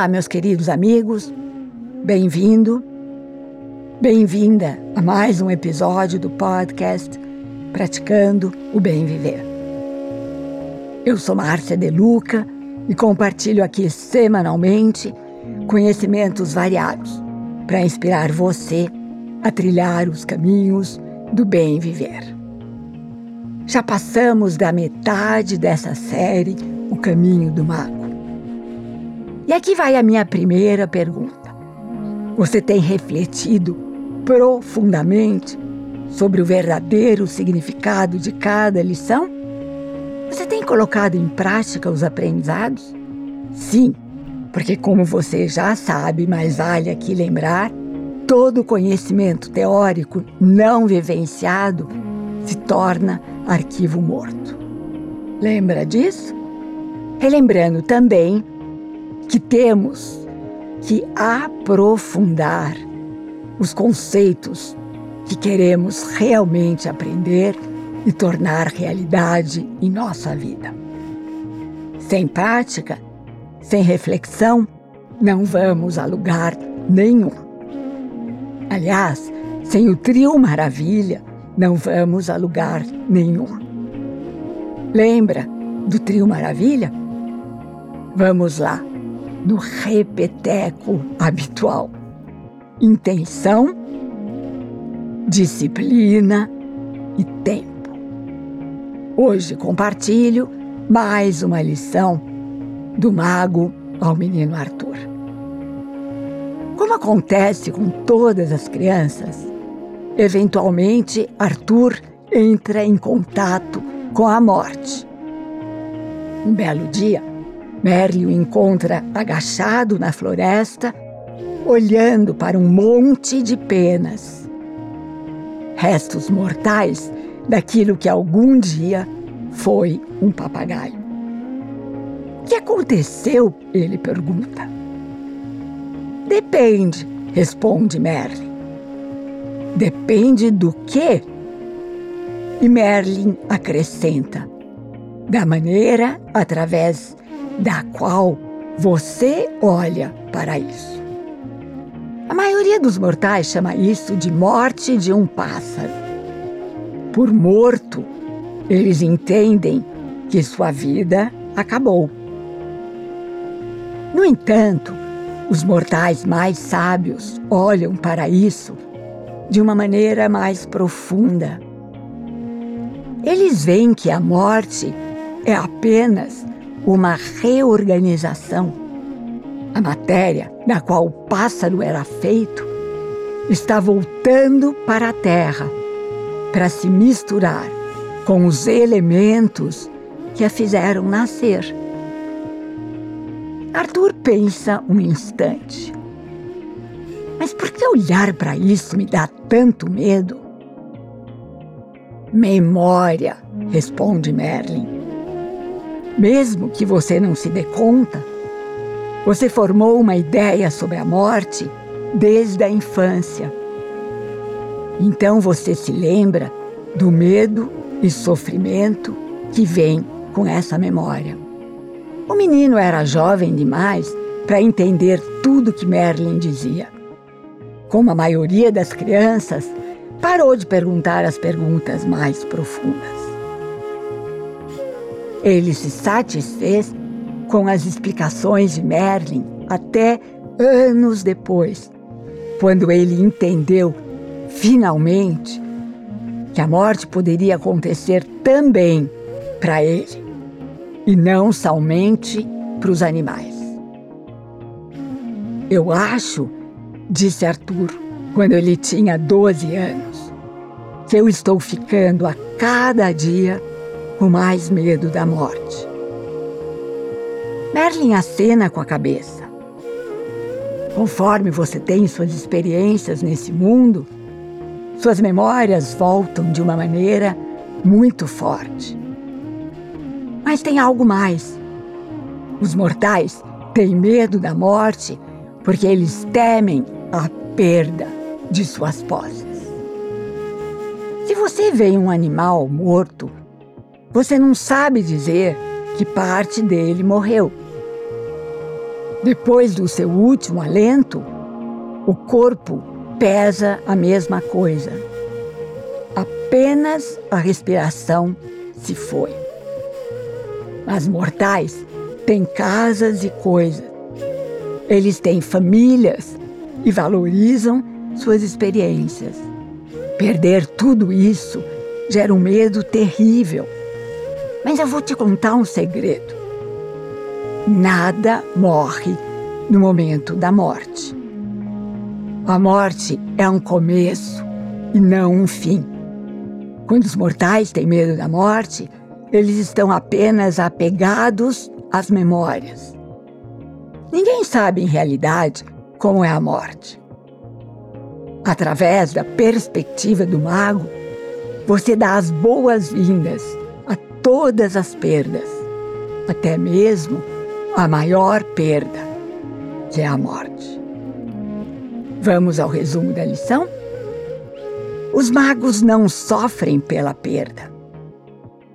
Olá, meus queridos amigos, bem-vindo, bem-vinda a mais um episódio do podcast Praticando o Bem Viver. Eu sou Márcia De Luca e compartilho aqui semanalmente conhecimentos variados para inspirar você a trilhar os caminhos do bem viver. Já passamos da metade dessa série, O Caminho do Mago. E aqui vai a minha primeira pergunta. Você tem refletido profundamente sobre o verdadeiro significado de cada lição? Você tem colocado em prática os aprendizados? Sim, porque, como você já sabe, mas vale aqui lembrar, todo conhecimento teórico não vivenciado se torna arquivo morto. Lembra disso? Relembrando também que temos que aprofundar os conceitos que queremos realmente aprender e tornar realidade em nossa vida. Sem prática, sem reflexão, não vamos a lugar nenhum. Aliás, sem o trio Maravilha, não vamos a lugar nenhum. Lembra do trio Maravilha? Vamos lá no repeteco habitual. Intenção, disciplina e tempo. Hoje compartilho mais uma lição do mago ao menino Arthur. Como acontece com todas as crianças, eventualmente Arthur entra em contato com a morte. Um belo dia, Merlin o encontra agachado na floresta, olhando para um monte de penas. Restos mortais daquilo que algum dia foi um papagaio. O que aconteceu? Ele pergunta. Depende, responde Merlin. Depende do quê? E Merlin acrescenta: da maneira através da qual você olha para isso. A maioria dos mortais chama isso de morte de um pássaro. Por morto, eles entendem que sua vida acabou. No entanto, os mortais mais sábios olham para isso de uma maneira mais profunda. Eles veem que a morte é apenas uma reorganização. A matéria da qual o pássaro era feito está voltando para a terra para se misturar com os elementos que a fizeram nascer. Arthur pensa um instante. Mas por que olhar para isso me dá tanto medo? Memória, responde Merlin. Mesmo que você não se dê conta, você formou uma ideia sobre a morte desde a infância. Então você se lembra do medo e sofrimento que vem com essa memória. O menino era jovem demais para entender tudo que Merlin dizia. Como a maioria das crianças, parou de perguntar as perguntas mais profundas. Ele se satisfez com as explicações de Merlin até anos depois, quando ele entendeu, finalmente, que a morte poderia acontecer também para ele, e não somente para os animais. Eu acho, disse Arthur, quando ele tinha 12 anos, que eu estou ficando a cada dia com mais medo da morte. Merlin acena com a cabeça. Conforme você tem suas experiências nesse mundo, suas memórias voltam de uma maneira muito forte. Mas tem algo mais. Os mortais têm medo da morte porque eles temem a perda de suas posses. Se você vê um animal morto você não sabe dizer que parte dele morreu. Depois do seu último alento, o corpo pesa a mesma coisa. Apenas a respiração se foi. As mortais têm casas e coisas. Eles têm famílias e valorizam suas experiências. Perder tudo isso gera um medo terrível. Mas eu vou te contar um segredo. Nada morre no momento da morte. A morte é um começo e não um fim. Quando os mortais têm medo da morte, eles estão apenas apegados às memórias. Ninguém sabe, em realidade, como é a morte. Através da perspectiva do mago, você dá as boas-vindas todas as perdas, até mesmo a maior perda, que é a morte. Vamos ao resumo da lição? Os magos não sofrem pela perda,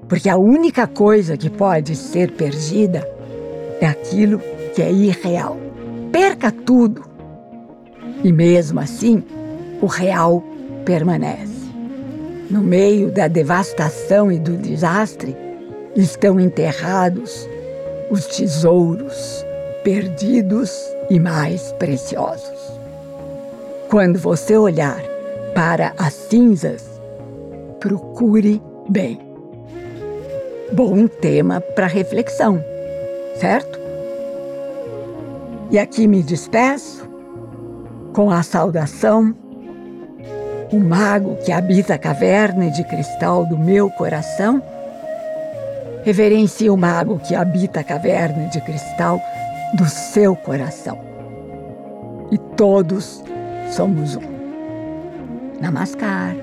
porque a única coisa que pode ser perdida é aquilo que é irreal. Perca tudo. E mesmo assim, o real permanece. No meio da devastação e do desastre, estão enterrados os tesouros perdidos e mais preciosos. Quando você olhar para as cinzas, procure bem. Bom tema para reflexão, certo? E aqui me despeço com a saudação o mago que habita a caverna de cristal do meu coração Reverencie o mago que habita a caverna de cristal do seu coração. E todos somos um. Namaskar.